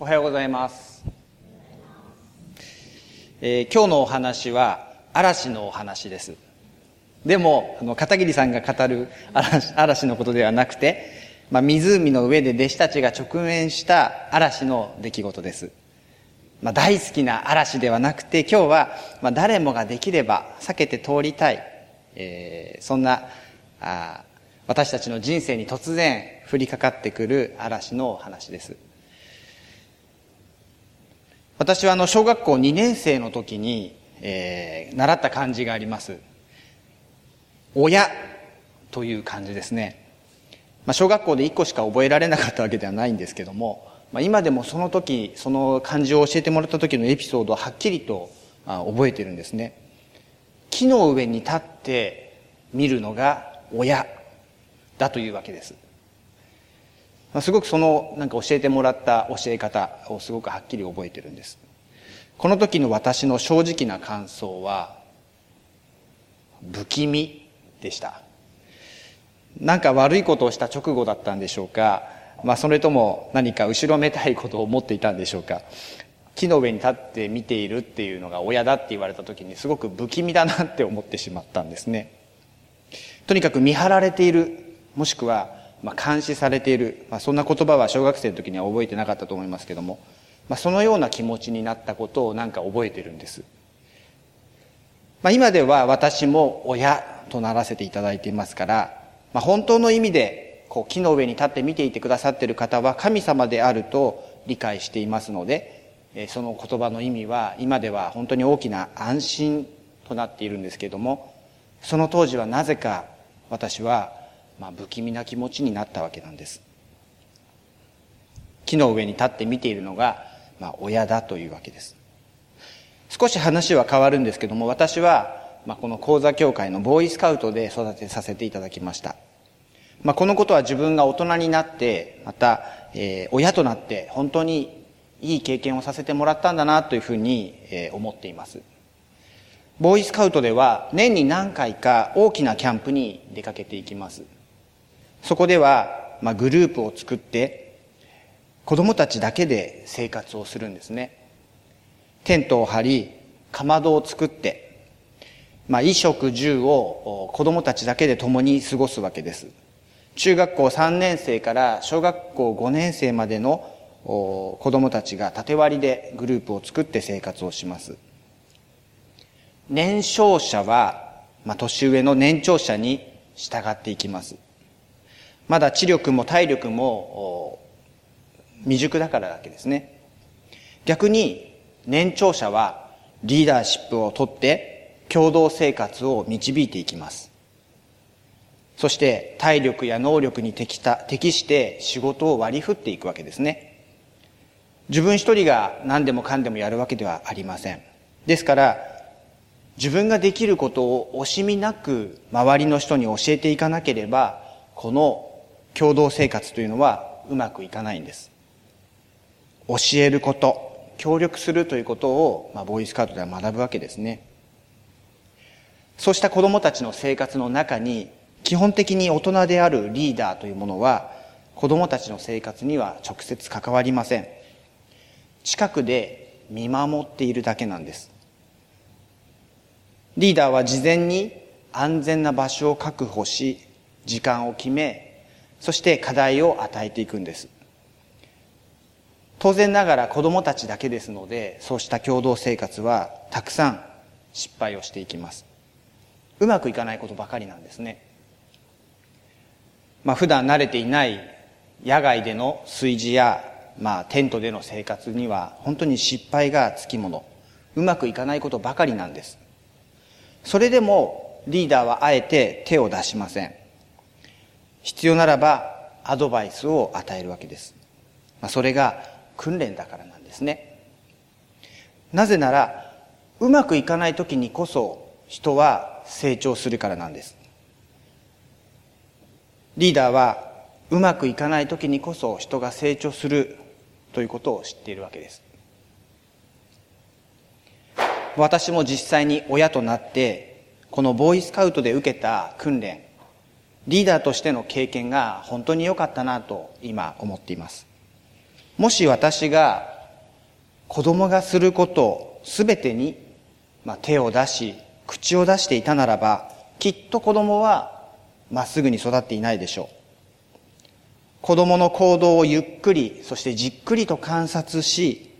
おはようございます、えー今日のお話は嵐のお話です。でもあの片桐さんが語る嵐嵐のことではなくて、まあ、湖の上で弟子たちが直面した嵐の出来事です、まあ、大好きな嵐ではなくて今日は、まあ、誰もができれば避けて通りたい、えーそんなあ私たちの人生に突然降りかかってくる嵐のお話です。私はあの小学校2年生の時に、えー習った漢字があります。親という漢字ですね、まあ、小学校で1個しか覚えられなかったわけではないんですけども、まあ、今でもその時その漢字を教えてもらった時のエピソードをはっきりと覚えてるんですね。木の上に立って見るのが親だというわけです。すごくそのなんか教えてもらった教え方をすごくはっきり覚えてるんです。この時の私の正直な感想は不気味でした。なんか悪いことをした直後だったんでしょうか、まあ、それとも何か後ろめたいことを思っていたんでしょうか。木の上に立って見ているっていうのが親だって言われた時にすごく不気味だなって思ってしまったんですね。とにかく見張られているもしくはまあ監視されている、まあ、そんな言葉は小学生の時には覚えてなかったと思いますけども、まあ、そのような気持ちになったことをなんか覚えてるんです、まあ、今では私も親とならせていただいていますから、まあ、本当の意味でこう木の上に立って見ていてくださっている方は神様であると理解していますのでその言葉の意味は今では本当に大きな安心となっているんですけれどもその当時はなぜか私はまあ不気味な気持ちになったわけなんです。木の上に立って見ているのがまあ親だというわけです。少し話は変わるんですけども私はまあこの講座協会のボーイスカウトで育てさせていただきました。まあ、このことは自分が大人になってまた、えー親となって本当にいい経験をさせてもらったんだなというふうに、えー思っています。ボーイスカウトでは年に何回か大きなキャンプに出かけていきます。そこでは、まあ、グループを作って子供たちだけで生活をするんですね。テントを張りかまどを作ってまあ、衣食住を子供たちだけで共に過ごすわけです。中学校3年生から小学校5年生までの子供たちが縦割りでグループを作って生活をします。年少者は、まあ、年上の年長者に従っていきます。まだ知力も体力も未熟だからだけですね。逆に年長者はリーダーシップをとって共同生活を導いていきます。そして体力や能力に適した適して仕事を割り振っていくわけですね。自分一人が何でもかんでもやるわけではありません。ですから自分ができることを惜しみなく周りの人に教えていかなければこの共同生活というのはうまくいかないんです。教えること協力するということを、まあ、ボーイスカウトでは学ぶわけですね。そうした子供たちの生活の中に基本的に大人であるリーダーというものは子供たちの生活には直接関わりません。近くで見守っているだけなんです。リーダーは事前に安全な場所を確保し時間を決めそして課題を与えていくんです。当然ながら子供たちだけですのでそうした共同生活はたくさん失敗をしていきます。うまくいかないことばかりなんですね。まあ普段慣れていない野外での炊事や、まあ、テントでの生活には本当に失敗がつきもの。うまくいかないことばかりなんです。それでもリーダーはあえて手を出しません。必要ならばアドバイスを与えるわけです、まあ、それが訓練だからなんですね。なぜならうまくいかない時にこそ人は成長するからなんです。リーダーはうまくいかない時にこそ人が成長するということを知っているわけです。私も実際に親となってこのボーイスカウトで受けた訓練リーダーとしての経験が本当に良かったなと今思っています。もし私が子供がすることすべてに、まあ、手を出し口を出していたならばきっと子供はまっすぐに育っていないでしょう。子供の行動をゆっくりそしてじっくりと観察し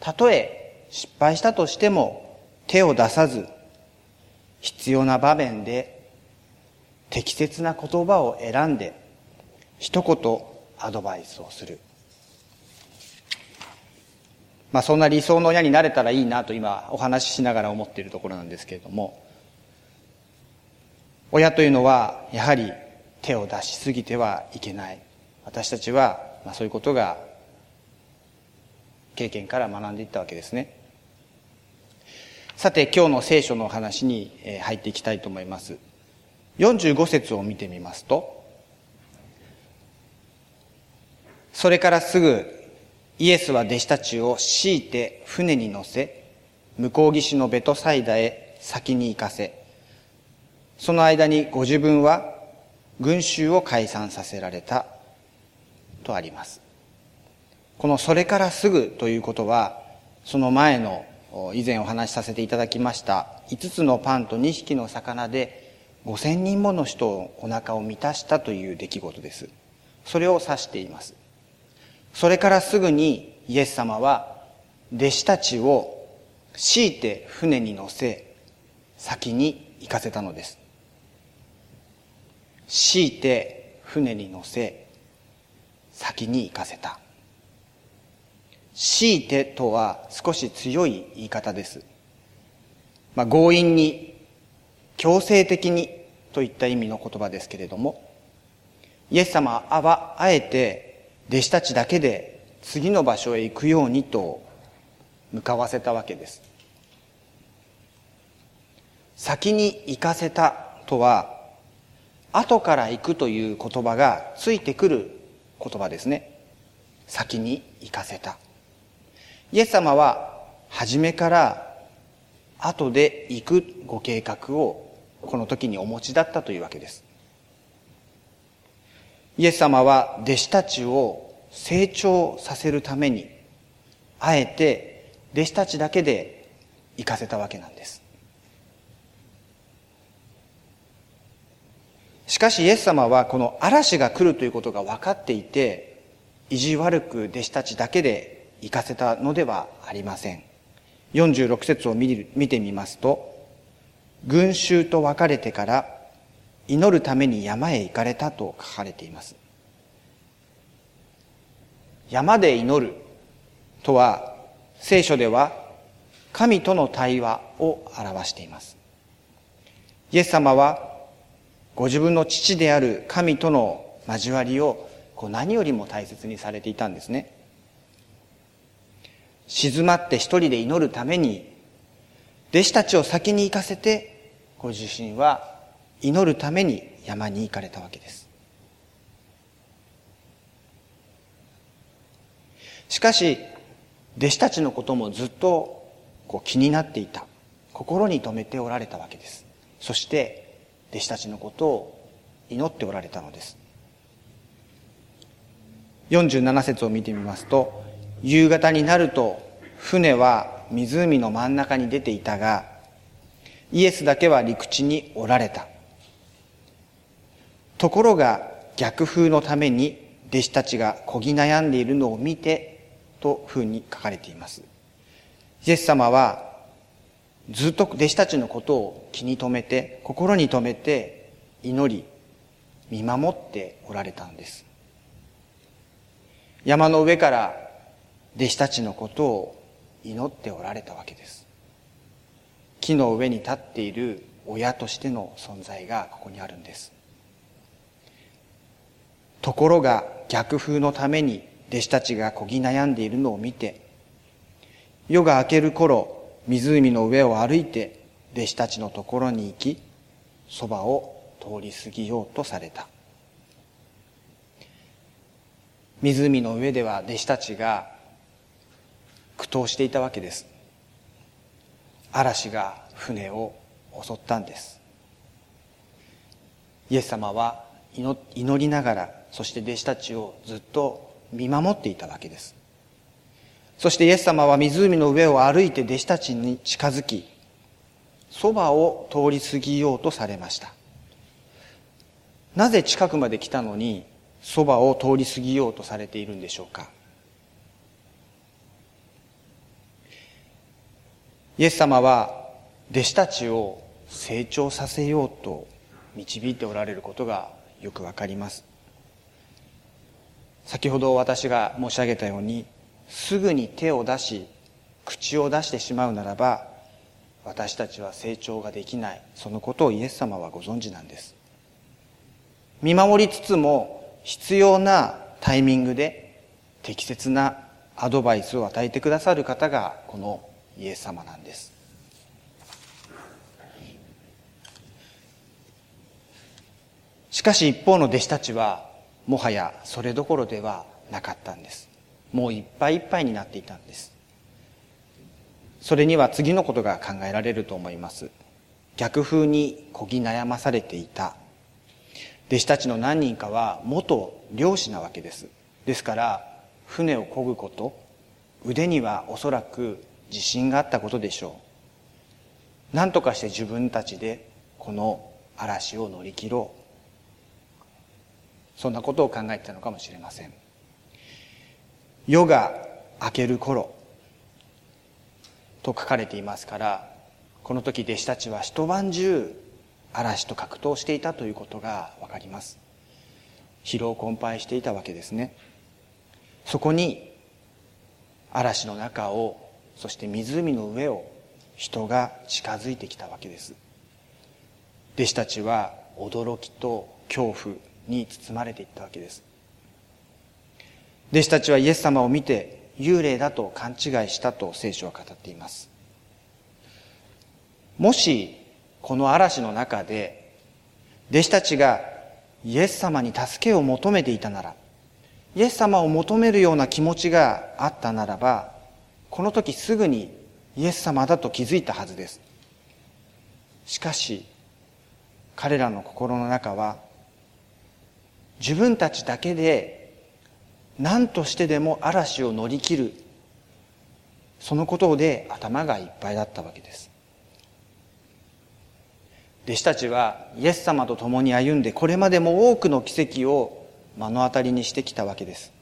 たとえ失敗したとしても手を出さず必要な場面で適切な言葉を選んで一言アドバイスをする。まあそんな理想の親になれたらいいなと今お話ししながら思っているところなんですけれども親というのはやはり手を出しすぎてはいけない。私たちはまあそういうことが経験から学んでいったわけですね。さて今日の聖書の話に入っていきたいと思います。45節を見てみますとそれからすぐイエスは弟子たちを強いて船に乗せ向こう岸のベトサイダへ先に行かせその間にご自分は群衆を解散させられたとあります。この「それからすぐ」ということはその前の以前お話しさせていただきました5つのパンと2匹の魚で5000人もの人をお腹を満たしたという出来事です。それを指しています。それからすぐにイエス様は弟子たちを強いて船に乗せ先に行かせたのです。強いて船に乗せ先に行かせた。強いてとは少し強い言い方です。まあ、強引に、強制的にといった意味の言葉ですけれども、イエス様はあえて弟子たちだけで次の場所へ行くようにと向かわせたわけです。先に行かせたとは、後から行くという言葉がついてくる言葉ですね。先に行かせた。イエス様は初めから後で行くご計画をこの時にお持ちだったというわけです。イエス様は弟子たちを成長させるためにあえて弟子たちだけで行かせたわけなんです。しかしイエス様はこの嵐が来るということが分かっていて意地悪く弟子たちだけで行かせたのではありません46節を見見てみますと群衆と別れてから祈るために山へ行かれたと書かれています。山で祈るとは聖書では神との対話を表しています。イエス様はご自分の父である神との交わりをこう何よりも大切にされていたんですね。静まって一人で祈るために弟子たちを先に行かせてご自身は祈るために山に行かれたわけです。しかし弟子たちのこともずっとこう気になっていた。心に留めておられたわけです。そして弟子たちのことを祈っておられたのです。47節を見てみますと夕方になると船は湖の真ん中に出ていたがイエスだけは陸地におられた。ところが逆風のために弟子たちがこぎ悩んでいるのを見てと風に書かれています。イエス様はずっと弟子たちのことを気に留めて心に留めて祈り見守っておられたんです。山の上から弟子たちのことを祈っておられたわけです。木の上に立っている親としての存在がここにあるんです。ところが逆風のために弟子たちがこぎ悩んでいるのを見て夜が明ける頃湖の上を歩いて弟子たちのところに行きそばを通り過ぎようとされた。湖の上では弟子たちが苦闘していたわけです。嵐が船を襲ったんです。イエス様は祈りながらそして弟子たちをずっと見守っていたわけです。そしてイエス様は湖の上を歩いて弟子たちに近づきそばを通り過ぎようとされました。なぜ近くまで来たのにそばを通り過ぎようとされているんでしょうか。イエス様は弟子たちを成長させようと導いておられることがよくわかります。先ほど私が申し上げたようにすぐに手を出し口を出してしまうならば私たちは成長ができないそのことをイエス様はご存知なんです。見守りつつも必要なタイミングで適切なアドバイスを与えてくださる方がこのイエス様なんです。しかし一方の弟子たちはもはやそれどころではなかったんです。もういっぱいいっぱいになっていたんです。それには次のことが考えられると思います。逆風にこぎ悩まされていた。弟子たちの何人かは元漁師なわけです。ですから船を漕ぐこと腕にはおそらく自信があったことでしょう。何とかして自分たちでこの嵐を乗り切ろう。そんなことを考えてたのかもしれません。夜が明ける頃と書かれていますからこの時弟子たちは一晩中嵐と格闘していたということがわかります。疲労困憊していたわけですね。そこに嵐の中をそして湖の上を人が近づいてきたわけです。弟子たちは驚きと恐怖に包まれていったわけです。弟子たちはイエス様を見て幽霊だと勘違いしたと聖書は語っています。もしこの嵐の中で弟子たちがイエス様に助けを求めていたならイエス様を求めるような気持ちがあったならばこの時すぐにイエス様だと気づいたはずです。しかし彼らの心の中は自分たちだけで何としてでも嵐を乗り切るそのことで頭がいっぱいだったわけです。弟子たちはイエス様と共に歩んでこれまでも多くの奇跡を目の当たりにしてきたわけです。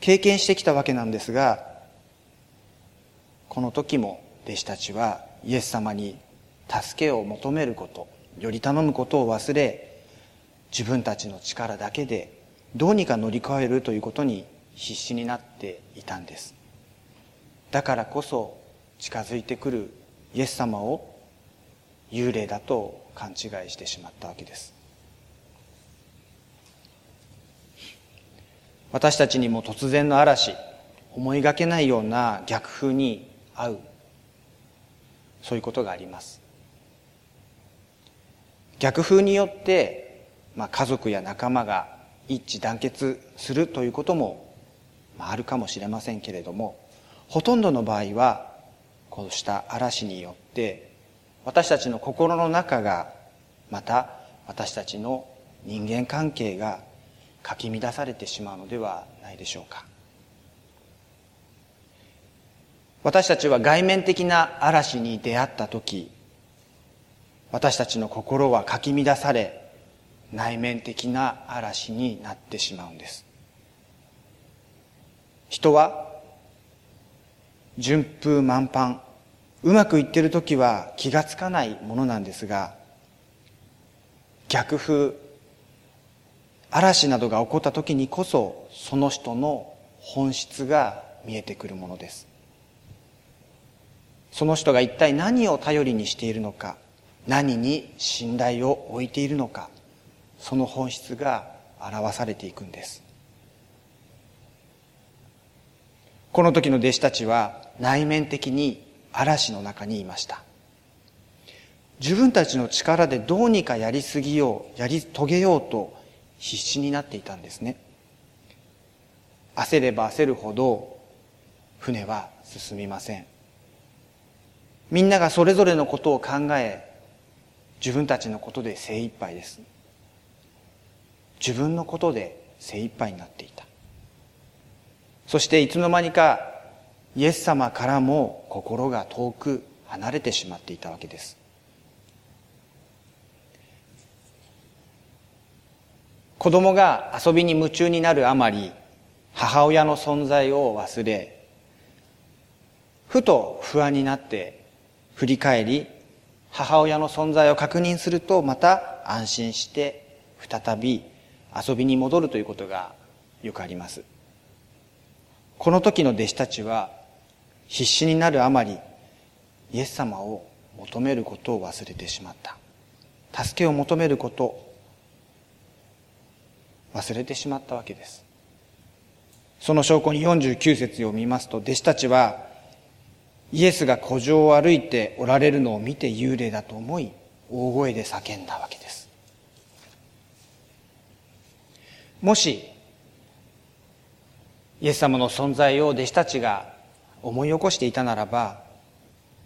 経験してきたわけなんですがこの時も弟子たちはイエス様に助けを求めることより頼むことを忘れ自分たちの力だけでどうにか乗り越えるということに必死になっていたんです。だからこそ近づいてくるイエス様を幽霊だと勘違いしてしまったわけです。私たちにも突然の嵐思いがけないような逆風に遭う。そういうことがあります。逆風によってまあ、家族や仲間が一致団結するということも、まあ、あるかもしれませんけれどもほとんどの場合はこうした嵐によって私たちの心の中がまた私たちの人間関係がかき乱されてしまうのではないでしょうか。私たちは外面的な嵐に出会った時私たちの心はかき乱され内面的な嵐になってしまうんです。人は順風満帆うまくいってる時は気がつかないものなんですが逆風嵐などが起こった時にこそその人の本質が見えてくるものです。その人が一体何を頼りにしているのか何に信頼を置いているのかその本質が表されていくんです。この時の弟子たちは内面的に嵐の中にいました。自分たちの力でどうにかやりすぎようやり遂げようと必死になっていたんですね。焦れば焦るほど船は進みません。みんながそれぞれのことを考え自分たちのことで精一杯です。自分のことで精一杯になっていた。そしていつの間にかイエス様からも心が遠く離れてしまっていたわけです。子供が遊びに夢中になるあまり母親の存在を忘れふと不安になって振り返り母親の存在を確認するとまた安心して再び遊びに戻るということがよくあります。この時の弟子たちは必死になるあまりイエス様を求めることを忘れてしまった。助けを求めること忘れてしまったわけです。その証拠に49節を見ますと弟子たちはイエスが古城を歩いておられるのを見て幽霊だと思い大声で叫んだわけです。もしイエス様の存在を弟子たちが思い起こしていたならば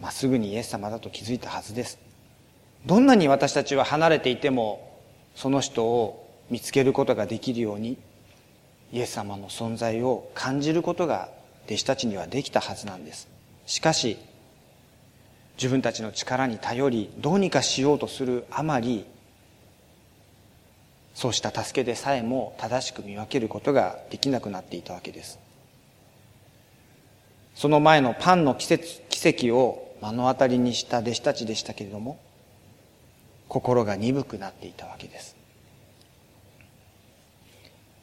まっすぐにイエス様だと気づいたはずです。どんなに私たちは離れていてもその人を見つけることができるようにイエス様の存在を感じることが弟子たちにはできたはずなんです。しかし自分たちの力に頼りどうにかしようとするあまりそうした助けでさえも正しく見分けることができなくなっていたわけです。その前のパンの奇跡を目の当たりにした弟子たちでしたけれども心が鈍くなっていたわけです。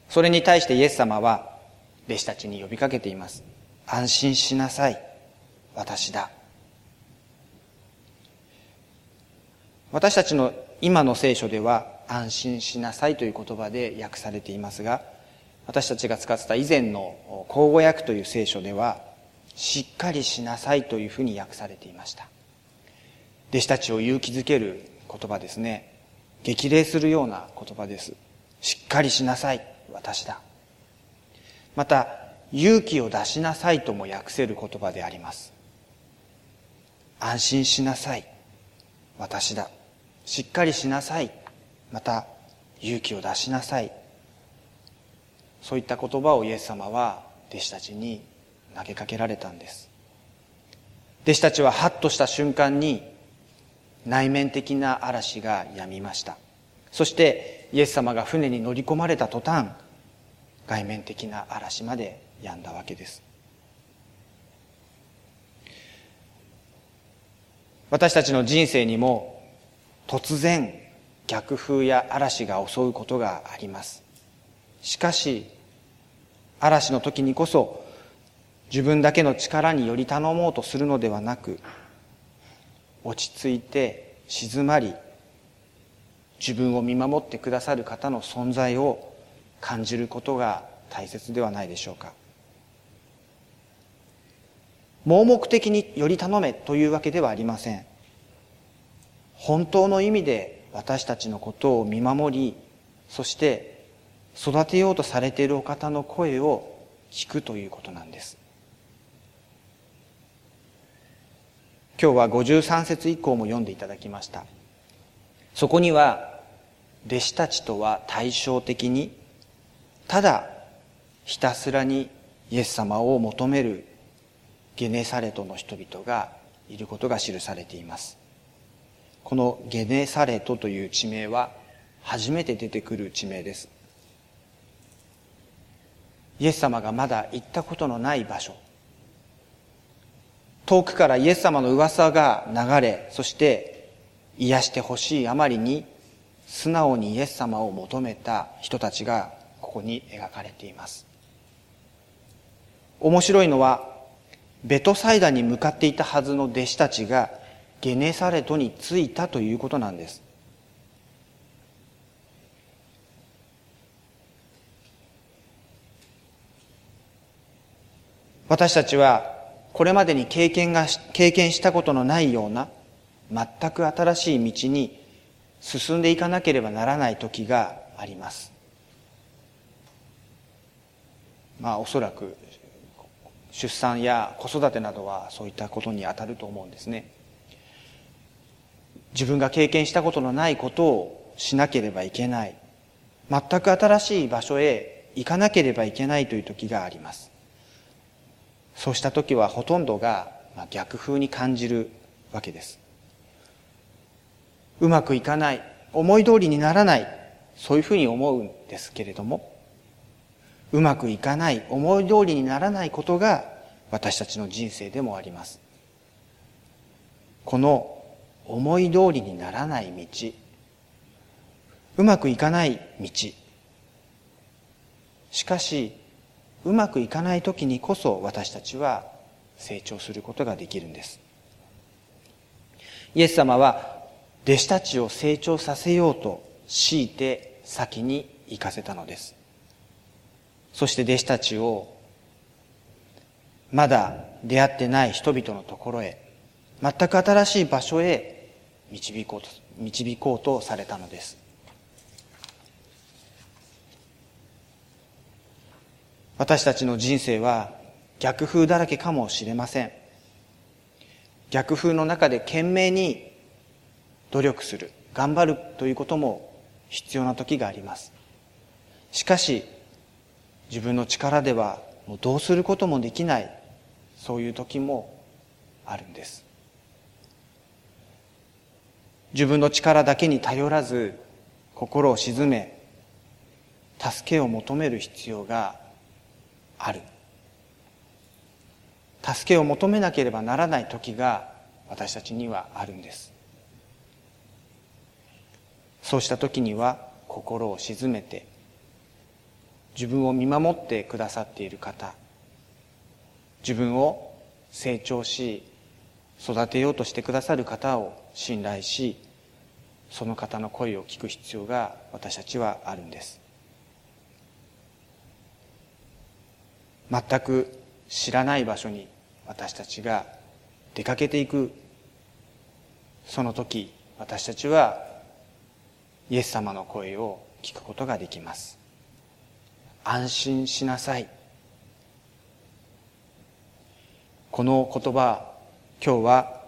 それに対してイエス様は弟子たちに呼びかけています。安心しなさい。私だ。私たちの今の聖書では安心しなさいという言葉で訳されていますが私たちが使ってた以前の口語訳という聖書ではしっかりしなさいというふうに訳されていました。弟子たちを勇気づける言葉ですね。激励するような言葉です。しっかりしなさい。私だ。また勇気を出しなさいとも訳せる言葉であります。安心しなさい。私だ。しっかりしなさい。また勇気を出しなさい。そういった言葉をイエス様は弟子たちに投げかけられたんです。弟子たちはハッとした瞬間に内面的な嵐がやみました。そしてイエス様が船に乗り込まれた途端外面的な嵐まで止んだわけです。私たちの人生にも突然逆風や嵐が襲うことがあります。しかし嵐の時にこそ自分だけの力により頼もうとするのではなく落ち着いて静まり自分を見守ってくださる方の存在を感じることが大切ではないでしょうか。盲目的により頼めというわけではありません。本当の意味で私たちのことを見守りそして育てようとされているお方の声を聞くということなんです。今日は53節以降も読んでいただきました。そこには弟子たちとは対照的にただひたすらにイエス様を求めるゲネサレトの人々がいることが記されています。このゲネサレトという地名は初めて出てくる地名です。イエス様がまだ行ったことのない場所。遠くからイエス様の噂が流れそして癒してほしいあまりに素直にイエス様を求めた人たちがここに描かれています。面白いのはベトサイダに向かっていたはずの弟子たちがゲネサレトに着いたということなんです。私たちはこれまでに経験が経験したことのないような全く新しい道に進んでいかなければならない時があります。まあおそらく出産や子育てなどはそういったことにあたると思うんですね。自分が経験したことのないことをしなければいけない。全く新しい場所へ行かなければいけないという時があります。そうした時はほとんどが逆風に感じるわけです。うまくいかない。思い通りにならない。そういうふうに思うんですけれども。うまくいかない思い通りにならないことが私たちの人生でもあります。この思い通りにならない道。うまくいかない道。しかしうまくいかない時にこそ私たちは成長することができるんです。イエス様は弟子たちを成長させようと強いて先に行かせたのです。そして弟子たちをまだ出会ってない人々のところへ全く新しい場所へ導こうと導こうとされたのです。私たちの人生は逆風だらけかもしれません。逆風の中で懸命に努力する頑張るということも必要な時があります。しかし自分の力ではもうどうすることもできないそういう時もあるんです。自分の力だけに頼らず心を静め助けを求める必要がある。助けを求めなければならない時が私たちにはあるんです。そうした時には心を静めて自分を見守ってくださっている方自分を成長し育てようとしてくださる方を信頼しその方の声を聞く必要が私たちはあるんです。全く知らない場所に私たちが出かけていく。その時私たちはイエス様の声を聞くことができます。安心しなさい。この言葉今日は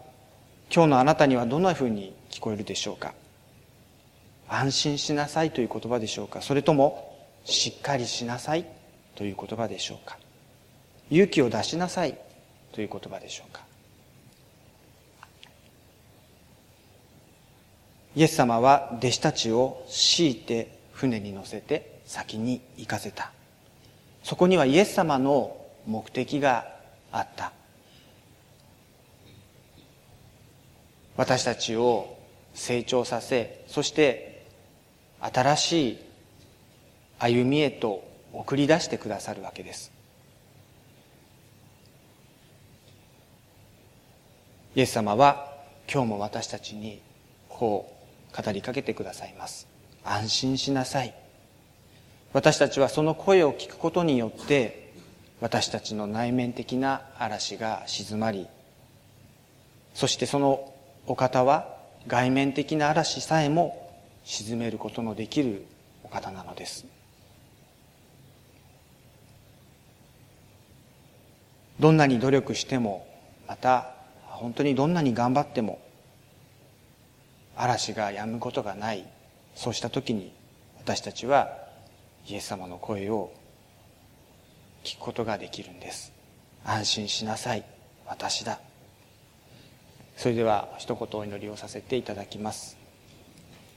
今日のあなたにはどんなふうに聞こえるでしょうか？安心しなさいという言葉でしょうか？それともしっかりしなさいという言葉でしょうか？勇気を出しなさいという言葉でしょうか？イエス様は弟子たちを強いて船に乗せて先に行かせた。そこにはイエス様の目的があった。私たちを成長させそして新しい歩みへと送り出してくださるわけです。イエス様は今日も私たちにこう語りかけてくださいます。安心しなさい。私たちはその声を聞くことによって私たちの内面的な嵐が静まりそしてそのお方は外面的な嵐さえも沈めることのできるお方なのです。どんなに努力してもまた本当にどんなに頑張っても嵐が止むことがない。そうした時に私たちはイエス様の声を聞くことができるんです。安心しなさい。私だ。それでは一言お祈りをさせていただきます。